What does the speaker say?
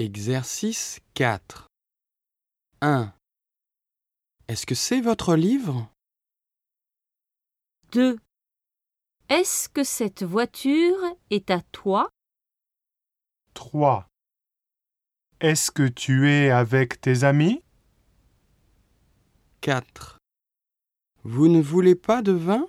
Exercice 4 1. Est-ce que c'est votre livre? 2. Est-ce que cette voiture est à toi? 3. Est-ce que tu es avec tes amis? 4. Vous ne voulez pas de vin?